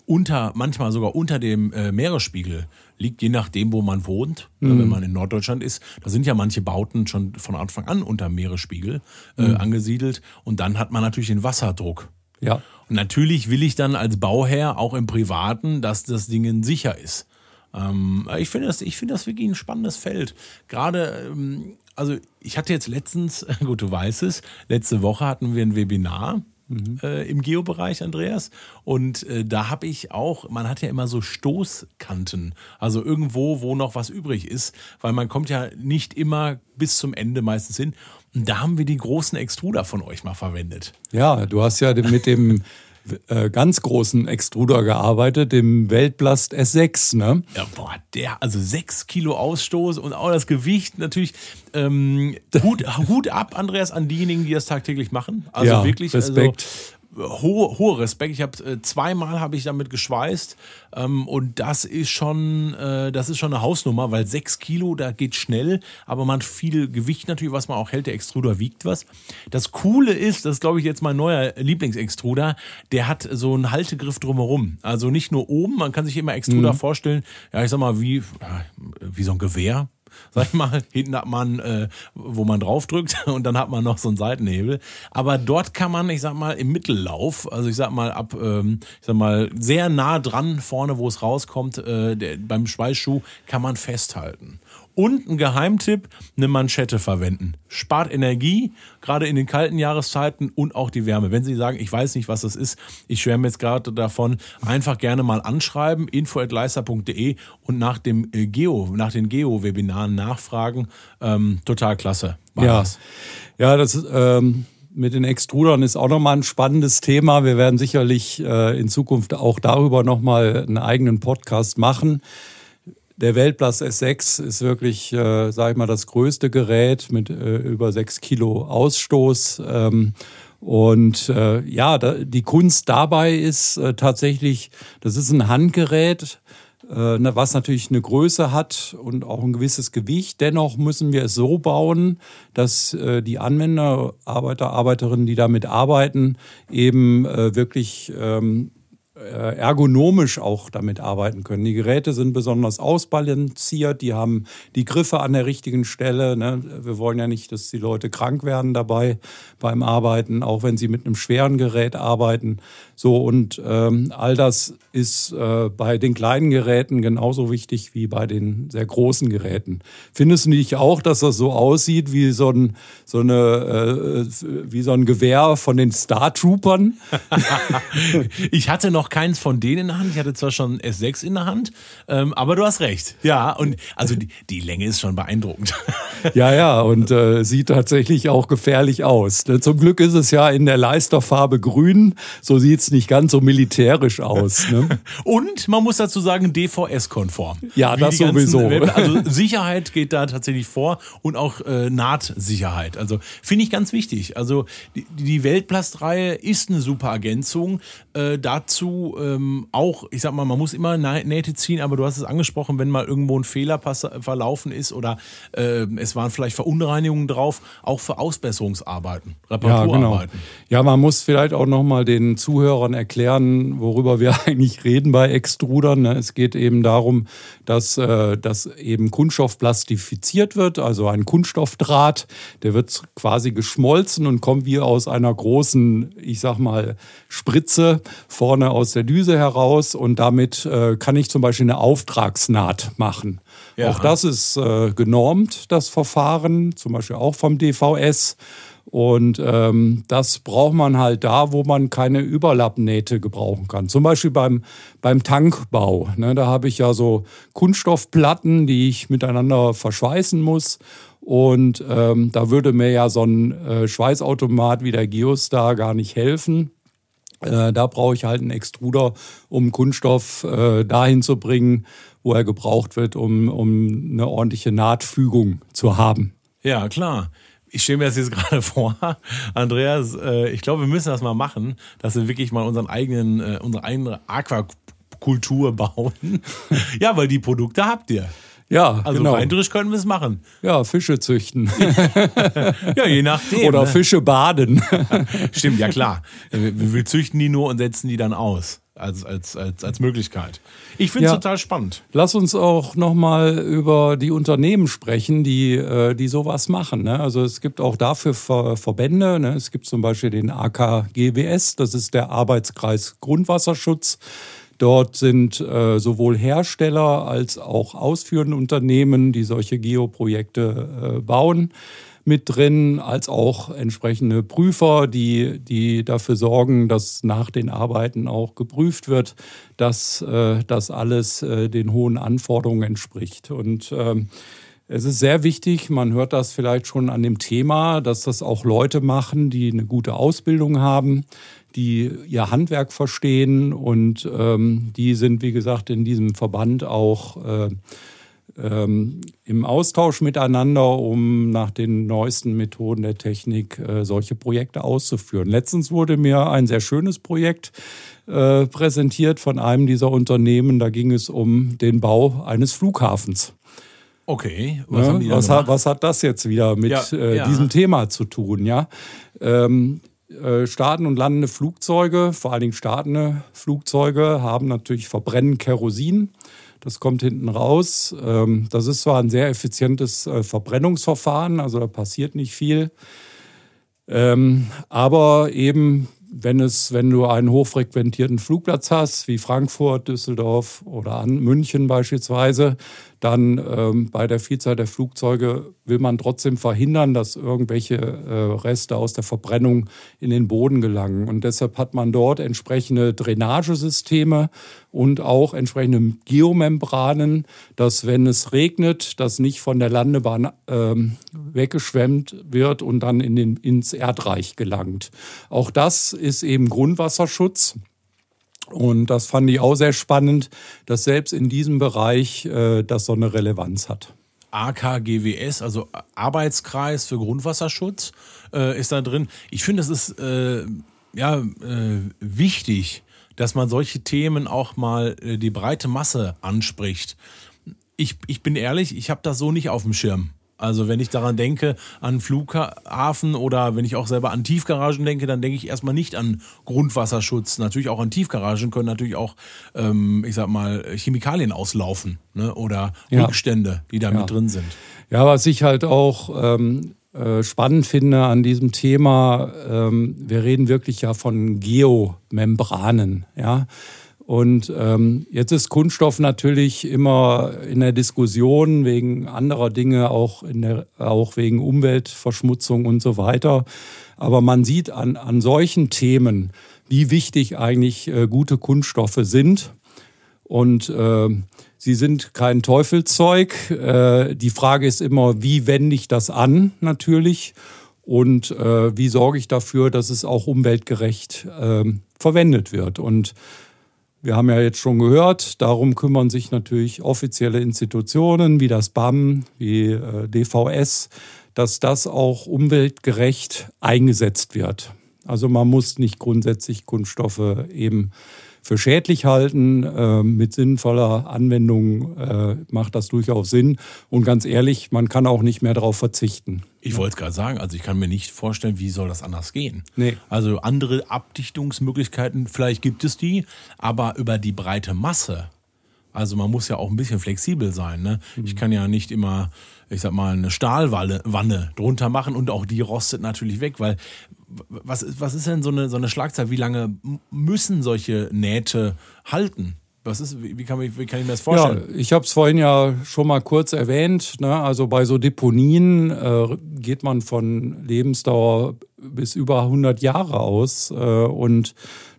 unter, manchmal sogar unter dem äh, Meeresspiegel liegt, je nachdem, wo man wohnt. Äh, mhm. Wenn man in Norddeutschland ist, da sind ja manche Bauten schon von Anfang an unter Meeresspiegel äh, mhm. angesiedelt. Und dann hat man natürlich den Wasserdruck. Ja. Und natürlich will ich dann als Bauherr auch im Privaten, dass das Ding sicher ist. Ähm, ich finde das, ich finde das wirklich ein spannendes Feld. Gerade ähm, also ich hatte jetzt letztens, (laughs) gut, du weißt es, letzte Woche hatten wir ein Webinar. Mhm. Äh, im Geobereich, Andreas. Und äh, da habe ich auch, man hat ja immer so Stoßkanten, also irgendwo, wo noch was übrig ist, weil man kommt ja nicht immer bis zum Ende meistens hin. Und da haben wir die großen Extruder von euch mal verwendet. Ja, du hast ja mit dem äh, ganz großen Extruder gearbeitet, dem Weltblast S6, ne? Ja, boah, der, also sechs Kilo Ausstoß und auch das Gewicht natürlich. Ähm, Hut, Hut ab, Andreas, an diejenigen, die das tagtäglich machen. Also ja, wirklich, Respekt. Also, hoher hohe Respekt. Ich habe äh, zweimal habe ich damit geschweißt ähm, und das ist schon, äh, das ist schon eine Hausnummer, weil sechs Kilo, da geht schnell, aber man hat viel Gewicht natürlich, was man auch hält. Der Extruder wiegt was. Das Coole ist, das ist glaube ich jetzt mein neuer Lieblingsextruder, der hat so einen Haltegriff drumherum. Also nicht nur oben, man kann sich immer Extruder mhm. vorstellen, ja ich sag mal wie, wie so ein Gewehr, sag ich mal. Hinten hat man, äh, wo man draufdrückt (laughs) und dann hat man noch so einen Seitenhebel. Aber dort kann man, ich sag mal, im Mittellauf, also ich sag mal ab, ähm, ich sag mal, sehr nah dran vorne, wo es rauskommt, äh, der, beim Schweißschuh kann man festhalten. Und ein Geheimtipp, eine Manschette verwenden. Spart Energie, gerade in den kalten Jahreszeiten und auch die Wärme. Wenn Sie sagen, ich weiß nicht, was das ist, ich schwärme jetzt gerade davon, einfach gerne mal anschreiben, info.leister.de und nach dem äh, Geo, nach den Geo-Webinaren nachfragen. Ähm, total klasse. ja. Das. ja, das ist, ähm mit den Extrudern ist auch nochmal ein spannendes Thema. Wir werden sicherlich äh, in Zukunft auch darüber nochmal einen eigenen Podcast machen. Der Weltplus S6 ist wirklich, äh, sage ich mal, das größte Gerät mit äh, über sechs Kilo Ausstoß. Ähm, und äh, ja, da, die Kunst dabei ist äh, tatsächlich, das ist ein Handgerät, äh, was natürlich eine Größe hat und auch ein gewisses Gewicht. Dennoch müssen wir es so bauen, dass äh, die Anwender, Arbeiter, Arbeiterinnen, die damit arbeiten, eben äh, wirklich ähm, äh, ergonomisch auch damit arbeiten können. Die Geräte sind besonders ausbalanciert, die haben die Griffe an der richtigen Stelle. Ne? Wir wollen ja nicht, dass die Leute krank werden dabei beim Arbeiten, auch wenn sie mit einem schweren Gerät arbeiten. So und ähm, all das ist äh, bei den kleinen Geräten genauso wichtig wie bei den sehr großen Geräten. Findest du nicht auch, dass das so aussieht wie so ein, so eine, äh, wie so ein Gewehr von den Star Troopern? (laughs) ich hatte noch keins von denen in der Hand. Ich hatte zwar schon S6 in der Hand, ähm, aber du hast recht. Ja, und also die, die Länge ist schon beeindruckend. (laughs) ja, ja, und äh, sieht tatsächlich auch gefährlich aus. Zum Glück ist es ja in der Leisterfarbe grün. So sieht es nicht ganz so militärisch aus. Ne? (laughs) Und man muss dazu sagen, DVS-konform. Ja, das sowieso. also (laughs) Sicherheit geht da tatsächlich vor und auch äh, Nahtsicherheit. Also finde ich ganz wichtig. Also die, die Weltplast-Reihe ist eine super Ergänzung. Äh, dazu ähm, auch, ich sag mal, man muss immer Nähte ziehen, aber du hast es angesprochen, wenn mal irgendwo ein Fehler verlaufen ist oder äh, es waren vielleicht Verunreinigungen drauf, auch für Ausbesserungsarbeiten, Reparaturarbeiten. Ja, genau. ja man muss vielleicht auch nochmal den Zuhörern erklären, worüber wir (laughs) eigentlich reden bei Extrudern. Ne? Es geht eben darum, dass, äh, dass eben Kunststoff plastifiziert wird, also ein Kunststoffdraht, der wird quasi geschmolzen und kommt wie aus einer großen, ich sag mal, Spritze vorne aus der Düse heraus und damit äh, kann ich zum Beispiel eine Auftragsnaht machen. Ja. Auch das ist äh, genormt, das Verfahren, zum Beispiel auch vom DVS. Und ähm, das braucht man halt da, wo man keine Überlappnähte gebrauchen kann. Zum Beispiel beim, beim Tankbau. Ne, da habe ich ja so Kunststoffplatten, die ich miteinander verschweißen muss. Und ähm, da würde mir ja so ein äh, Schweißautomat wie der Geostar gar nicht helfen. Äh, da brauche ich halt einen Extruder, um Kunststoff äh, dahin zu bringen, wo er gebraucht wird, um, um eine ordentliche Nahtfügung zu haben. Ja, klar ich stelle mir das jetzt (laughs) gerade vor, Andreas, äh, ich glaube, wir müssen das mal machen, dass wir wirklich mal unseren eigenen, äh, unsere eigene Aquakultur (laughs) bauen. ja, weil die Produkte habt ihr. Ja, also genau. rein können wir es machen. Ja, Fische züchten. (laughs) ja, je nachdem. Oder ne? Fische baden. (laughs) Stimmt, ja klar. Wir, züchten die nur und setzen die dann aus als, als, als, als Möglichkeit. Ich finde es ja, total spannend. Lass uns auch nochmal über die Unternehmen sprechen, die, äh, die sowas machen. Ne? Also es gibt auch dafür Ver Verbände. Ne? Es gibt zum Beispiel den AKGWS, das ist der Arbeitskreis Grundwasserschutz. Dort sind äh, sowohl Hersteller als auch ausführende Unternehmen, die solche Geoprojekte äh, bauen mit drin, als auch entsprechende Prüfer, die, die dafür sorgen, dass nach den Arbeiten auch geprüft wird, dass äh, das alles äh, den hohen Anforderungen entspricht. Und ähm, es ist sehr wichtig, man hört das vielleicht schon an dem Thema, dass das auch Leute machen, die eine gute Ausbildung haben, die ihr Handwerk verstehen und ähm, die sind, wie gesagt, in diesem Verband auch äh, ähm, im Austausch miteinander, um nach den neuesten Methoden der Technik äh, solche Projekte auszuführen. Letztens wurde mir ein sehr schönes Projekt äh, präsentiert von einem dieser Unternehmen. Da ging es um den Bau eines Flughafens. Okay, was, ja, was, hat, was, hat, das jetzt wieder mit ja, äh, ja. diesem Thema zu tun? Ja, ähm, äh, starten und landende Flugzeuge, vor allen Dingen startende Flugzeuge, haben natürlich verbrennen Kerosin. Das kommt hinten raus. Ähm, das ist zwar ein sehr effizientes äh, Verbrennungsverfahren, also da passiert nicht viel. Ähm, aber eben wenn, es, wenn du einen hochfrequentierten Flugplatz hast, wie Frankfurt, Düsseldorf oder München beispielsweise, dann ähm, bei der Vielzahl der Flugzeuge will man trotzdem verhindern, dass irgendwelche äh, Reste aus der Verbrennung in den Boden gelangen. Und deshalb hat man dort entsprechende Drainagesysteme und auch entsprechende Geomembranen, dass wenn es regnet, das nicht von der Landebahn ähm, weggeschwemmt wird und dann in den, ins Erdreich gelangt. Auch das ist eben Grundwasserschutz. Und das fand ich auch sehr spannend, dass selbst in diesem Bereich äh, das so eine Relevanz hat. AKGWS, also Arbeitskreis für Grundwasserschutz, äh, ist da drin. Ich finde, es ist äh, ja äh, wichtig, dass man solche Themen auch mal äh, die breite Masse anspricht. Ich, ich bin ehrlich, ich habe das so nicht auf dem Schirm. Also wenn ich daran denke, an Flughafen oder wenn ich auch selber an Tiefgaragen denke, dann denke ich erstmal nicht an Grundwasserschutz. Natürlich auch an Tiefgaragen können natürlich auch, ähm, ich sag mal, Chemikalien auslaufen ne? oder ja. Rückstände, die da ja. mit drin sind. Ja, was ich halt auch ähm, äh, spannend finde an diesem Thema, ähm, wir reden wirklich ja von Geomembranen, ja. Und ähm, jetzt ist Kunststoff natürlich immer in der Diskussion wegen anderer Dinge, auch, in der, auch wegen Umweltverschmutzung und so weiter. Aber man sieht an, an solchen Themen, wie wichtig eigentlich äh, gute Kunststoffe sind. Und äh, sie sind kein Teufelszeug. Äh, die Frage ist immer, wie wende ich das an natürlich? Und äh, wie sorge ich dafür, dass es auch umweltgerecht äh, verwendet wird? Und wir haben ja jetzt schon gehört, darum kümmern sich natürlich offizielle Institutionen wie das BAM, wie äh, DVS, dass das auch umweltgerecht eingesetzt wird. Also man muss nicht grundsätzlich Kunststoffe eben für schädlich halten. Äh, mit sinnvoller Anwendung äh, macht das durchaus Sinn. Und ganz ehrlich, man kann auch nicht mehr darauf verzichten. Ich wollte es gerade sagen, also ich kann mir nicht vorstellen, wie soll das anders gehen. Nee. Also andere Abdichtungsmöglichkeiten, vielleicht gibt es die, aber über die breite Masse. Also man muss ja auch ein bisschen flexibel sein. Ne? Mhm. Ich kann ja nicht immer, ich sag mal, eine Stahlwanne drunter machen und auch die rostet natürlich weg, weil was, was ist denn so eine, so eine Schlagzeit? Wie lange müssen solche Nähte halten? Was ist, wie, kann, ich, wie kann ich mir das vorstellen? Ja, ich habe es vorhin ja schon mal kurz erwähnt. Ne? Also bei so Deponien äh, geht man von Lebensdauer bis über 100 Jahre aus. Äh, und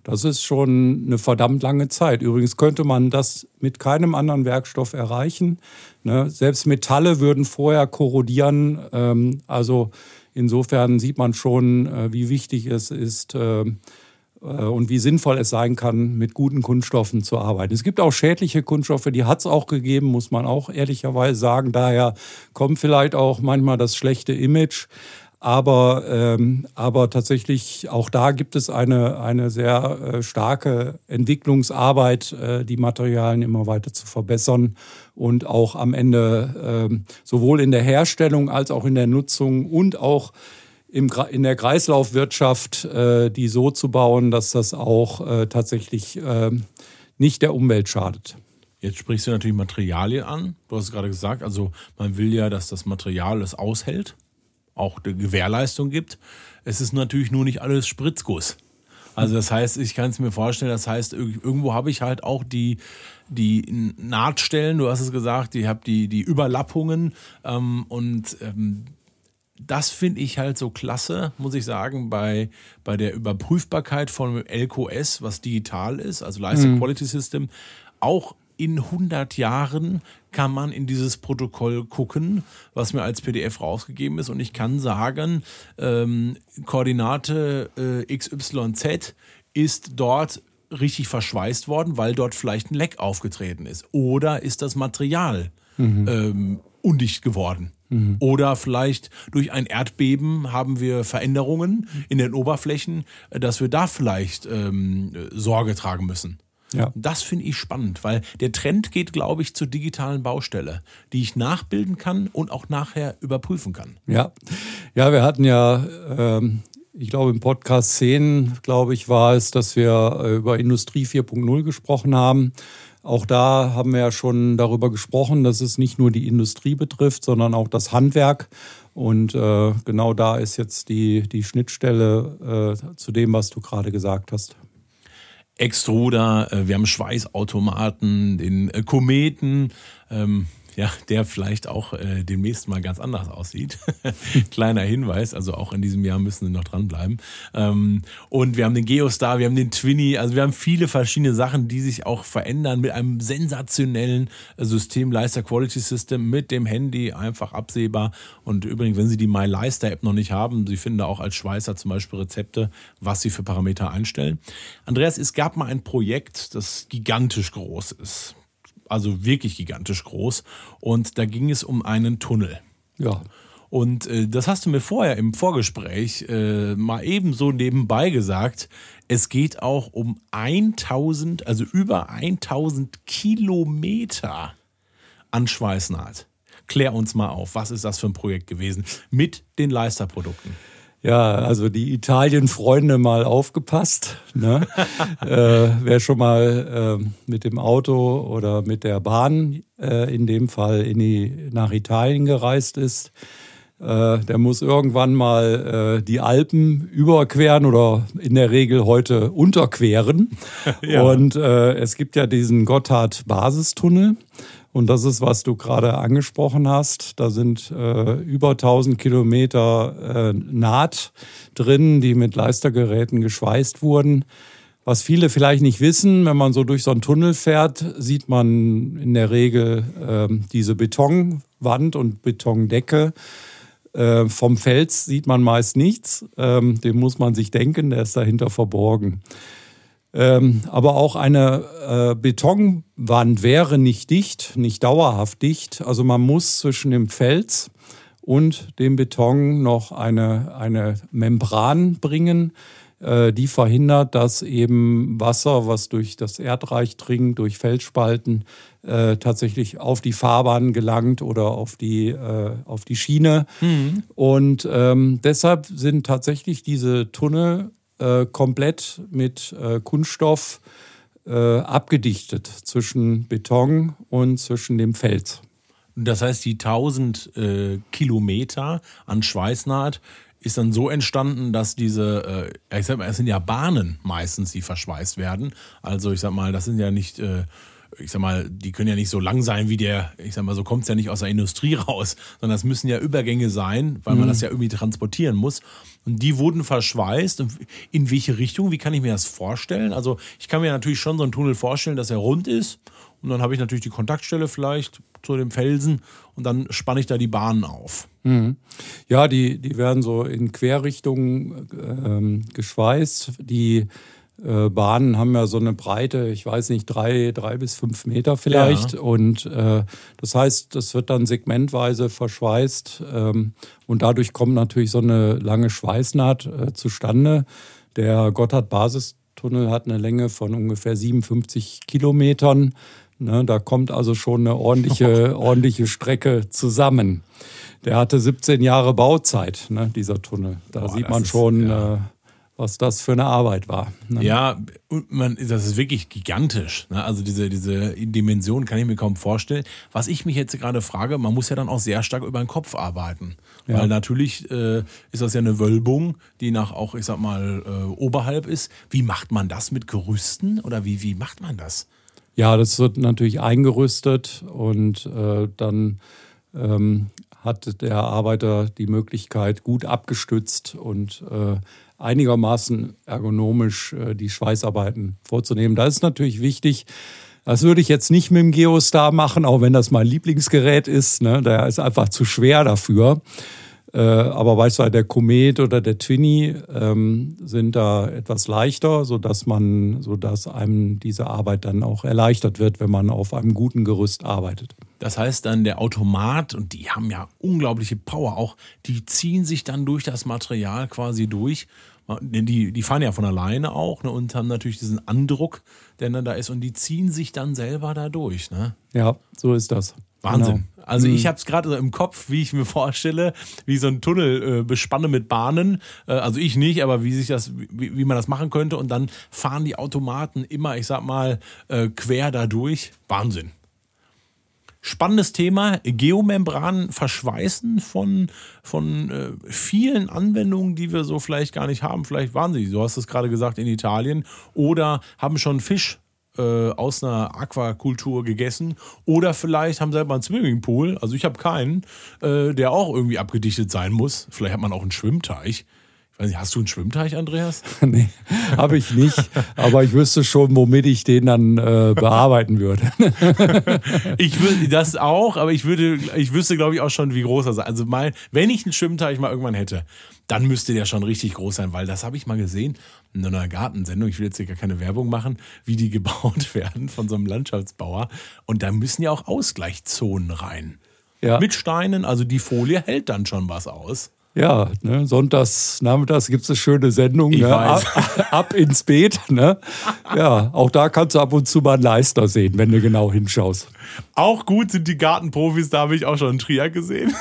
das ist schon eine verdammt lange Zeit. Übrigens könnte man das mit keinem anderen Werkstoff erreichen. Ne? Selbst Metalle würden vorher korrodieren. Ähm, also Insofern sieht man schon, äh, wie wichtig es ist äh, äh, und wie sinnvoll es sein kann, mit guten Kunststoffen zu arbeiten. Es gibt auch schädliche Kunststoffe, die hat es auch gegeben, muss man auch ehrlicherweise sagen. Daher kommt vielleicht auch manchmal das schlechte Image. Aber, ähm, aber tatsächlich auch da gibt es eine, eine sehr äh, starke Entwicklungsarbeit, äh, die Materialien immer weiter zu verbessern und auch am Ende äh, sowohl in der Herstellung als auch in der Nutzung und auch im, in der Kreislaufwirtschaft äh, die so zu bauen, dass das auch äh, tatsächlich äh, nicht der Umwelt schadet. Jetzt sprichst du natürlich Materialien an. Du hast es gerade gesagt, also man will ja, dass das Material es aushält auch eine Gewährleistung gibt. Es ist natürlich nur nicht alles Spritzguss. Also das heißt, ich kann es mir vorstellen, das heißt, irgendwo habe ich halt auch die, die Nahtstellen, du hast es gesagt, ich habe die, die Überlappungen ähm, und ähm, das finde ich halt so klasse, muss ich sagen, bei, bei der Überprüfbarkeit von LQS, was digital ist, also License mhm. Quality System, auch in 100 Jahren kann man in dieses Protokoll gucken, was mir als PDF rausgegeben ist und ich kann sagen, ähm, Koordinate äh, XYZ ist dort richtig verschweißt worden, weil dort vielleicht ein Leck aufgetreten ist. Oder ist das Material mhm. ähm, undicht geworden. Mhm. Oder vielleicht durch ein Erdbeben haben wir Veränderungen in den Oberflächen, äh, dass wir da vielleicht ähm, Sorge tragen müssen. Ja. Das finde ich spannend, weil der Trend geht, glaube ich, zur digitalen Baustelle, die ich nachbilden kann und auch nachher überprüfen kann. Ja, ja wir hatten ja, ähm, ich glaube, im Podcast 10, glaube ich, war es, dass wir äh, über Industrie 4.0 gesprochen haben. Auch da haben wir ja schon darüber gesprochen, dass es nicht nur die Industrie betrifft, sondern auch das Handwerk. Und äh, genau da ist jetzt die, die Schnittstelle äh, zu dem, was du gerade gesagt hast. Extruder, äh, wir haben Schweißautomaten, den äh, Kometen. Ähm, ja, der vielleicht auch äh, demnächst mal ganz anders aussieht. (laughs) Kleiner Hinweis, also auch in diesem Jahr müssen wir noch dranbleiben. Ähm, und wir haben den Geostar, wir haben den Twinny, also wir haben viele verschiedene Sachen, die sich auch verändern mit einem sensationellen System, Leister Quality System, mit dem Handy einfach absehbar. Und übrigens, wenn Sie die My Leister App noch nicht haben, Sie finden da auch als Schweißer zum Beispiel Rezepte, was Sie für Parameter einstellen. Andreas, es gab mal ein Projekt, das gigantisch groß ist also wirklich gigantisch groß. Und da ging es um einen Tunnel. Ja. Und äh, das hast du mir vorher im Vorgespräch äh, mal ebenso nebenbei gesagt. Es geht auch um 1000, also über 1000 Kilometer an Schweißnaht. Klär uns mal auf, was ist das für ein Projekt gewesen mit den Leisterprodukten? Ja, also die Italien-Freunde mal aufgepasst. Ne? (laughs) äh, wer schon mal äh, mit dem Auto oder mit der Bahn äh, in dem Fall in die, nach Italien gereist ist, äh, der muss irgendwann mal äh, die Alpen überqueren oder in der Regel heute unterqueren. (laughs) ja. Und äh, es gibt ja diesen Gotthard-Basistunnel. Und das ist, was du gerade angesprochen hast. Da sind äh, über 1000 Kilometer äh, Naht drin, die mit Leistergeräten geschweißt wurden. Was viele vielleicht nicht wissen, wenn man so durch so einen Tunnel fährt, sieht man in der Regel äh, diese Betonwand und Betondecke. Äh, vom Fels sieht man meist nichts. Ähm, den muss man sich denken, der ist dahinter verborgen. Ähm, aber auch eine äh, Betonwand wäre nicht dicht, nicht dauerhaft dicht. Also man muss zwischen dem Fels und dem Beton noch eine, eine Membran bringen, äh, die verhindert, dass eben Wasser, was durch das Erdreich dringt, durch Felsspalten, äh, tatsächlich auf die Fahrbahn gelangt oder auf die, äh, auf die Schiene. Mhm. Und ähm, deshalb sind tatsächlich diese Tunnel äh, komplett mit äh, Kunststoff äh, abgedichtet zwischen Beton und zwischen dem Fels. Das heißt, die 1000 äh, Kilometer an Schweißnaht ist dann so entstanden, dass diese, äh, ich sag mal, es sind ja Bahnen meistens, die verschweißt werden. Also ich sag mal, das sind ja nicht äh, ich sag mal, die können ja nicht so lang sein wie der, ich sag mal, so kommt es ja nicht aus der Industrie (laughs) raus, sondern es müssen ja Übergänge sein, weil man mhm. das ja irgendwie transportieren muss. Und die wurden verschweißt. Und in welche Richtung? Wie kann ich mir das vorstellen? Also ich kann mir natürlich schon so einen Tunnel vorstellen, dass er rund ist. Und dann habe ich natürlich die Kontaktstelle vielleicht zu dem Felsen und dann spanne ich da die Bahnen auf. Mhm. Ja, die, die werden so in Querrichtungen ähm, geschweißt. Die äh, Bahnen haben ja so eine Breite, ich weiß nicht, drei, drei bis fünf Meter vielleicht. Ja. Und äh, das heißt, das wird dann segmentweise verschweißt. Ähm, und dadurch kommt natürlich so eine lange Schweißnaht äh, zustande. Der Gotthard-Basistunnel hat eine Länge von ungefähr 57 Kilometern. Ne, da kommt also schon eine ordentliche, (laughs) ordentliche Strecke zusammen. Der hatte 17 Jahre Bauzeit, ne, dieser Tunnel. Da Boah, sieht man schon, ist, ja. äh, was das für eine Arbeit war. Ne? Ja, man, das ist wirklich gigantisch. Ne? Also diese, diese Dimension kann ich mir kaum vorstellen. Was ich mich jetzt gerade frage, man muss ja dann auch sehr stark über den Kopf arbeiten. Ja. Weil natürlich äh, ist das ja eine Wölbung, die nach auch, ich sag mal, äh, oberhalb ist. Wie macht man das mit Gerüsten oder wie, wie macht man das? Ja, das wird natürlich eingerüstet und äh, dann ähm, hat der Arbeiter die Möglichkeit, gut abgestützt und äh, einigermaßen ergonomisch äh, die Schweißarbeiten vorzunehmen. Da ist natürlich wichtig, das würde ich jetzt nicht mit dem Geostar machen, auch wenn das mein Lieblingsgerät ist. Ne? Der ist einfach zu schwer dafür. Äh, aber beispielsweise der Komet oder der Twinny ähm, sind da etwas leichter, sodass man, sodass einem diese Arbeit dann auch erleichtert wird, wenn man auf einem guten Gerüst arbeitet. Das heißt dann der Automat, und die haben ja unglaubliche Power auch, die ziehen sich dann durch das Material quasi durch. Die, die fahren ja von alleine auch ne, und haben natürlich diesen Andruck, der dann da ist, und die ziehen sich dann selber da durch. Ne? Ja, so ist das. Wahnsinn. Genau. Also ich mhm. habe es gerade so im Kopf, wie ich mir vorstelle, wie so ein Tunnel äh, bespanne mit Bahnen. Äh, also ich nicht, aber wie sich das, wie, wie, man das machen könnte. Und dann fahren die Automaten immer, ich sag mal, äh, quer da durch. Wahnsinn. Spannendes Thema, Geomembranen verschweißen von, von äh, vielen Anwendungen, die wir so vielleicht gar nicht haben. Vielleicht waren sie, du hast es gerade gesagt, in Italien oder haben schon Fisch äh, aus einer Aquakultur gegessen oder vielleicht haben selber einen Swimmingpool, also ich habe keinen, äh, der auch irgendwie abgedichtet sein muss. Vielleicht hat man auch einen Schwimmteich. Nicht, hast du einen Schwimmteich, Andreas? (laughs) nee, habe ich nicht. Aber ich wüsste schon, womit ich den dann äh, bearbeiten würde. (laughs) ich würde das auch, aber ich würde, ich wüsste, glaube ich, auch schon, wie groß er ist. Also mein, wenn ich einen Schwimmteich mal irgendwann hätte, dann müsste der schon richtig groß sein, weil das habe ich mal gesehen in einer Gartensendung. Ich will jetzt hier gar keine Werbung machen, wie die (laughs) gebaut werden von so einem Landschaftsbauer. Und da müssen ja auch Ausgleichszonen rein. Ja. Mit Steinen, also die Folie hält dann schon was aus. Ja, ne, sonntags, nachmittags gibt es eine schöne Sendung. Ne, ab, ab, ins Beet. Ne? Ja, auch da kannst du ab und zu mal einen Leister sehen, wenn du genau hinschaust. Auch gut sind die Gartenprofis, da habe ich auch schon einen Trier gesehen.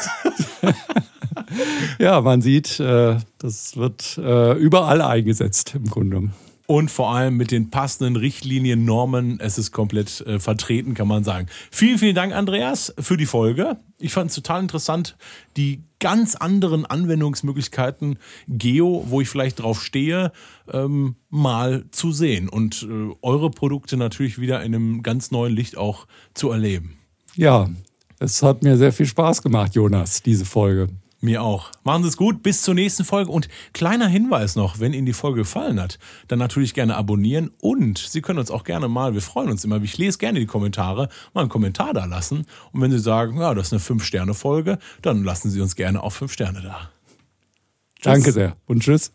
(laughs) ja, man sieht, äh, das wird äh, überall eingesetzt im Grunde und vor allem mit den passenden Richtlinien, Normen. Es ist komplett äh, vertreten, kann man sagen. Vielen, vielen Dank, Andreas, für die Folge. Ich fand es total interessant, die ganz anderen Anwendungsmöglichkeiten Geo, wo ich vielleicht drauf stehe, ähm, mal zu sehen und äh, eure Produkte natürlich wieder in einem ganz neuen Licht auch zu erleben. Ja, es hat mir sehr viel Spaß gemacht, Jonas, diese Folge. Mir auch. Machen Sie es gut, bis zur nächsten Folge. Und kleiner Hinweis noch, wenn Ihnen die Folge gefallen hat, dann natürlich gerne abonnieren und Sie können uns auch gerne mal, wir freuen uns immer, ich lese gerne die Kommentare, mal einen Kommentar da lassen. Und wenn Sie sagen, ja, das ist eine 5-Sterne-Folge, dann lassen Sie uns gerne auch 5 Sterne da. Tschüss. Danke sehr und tschüss.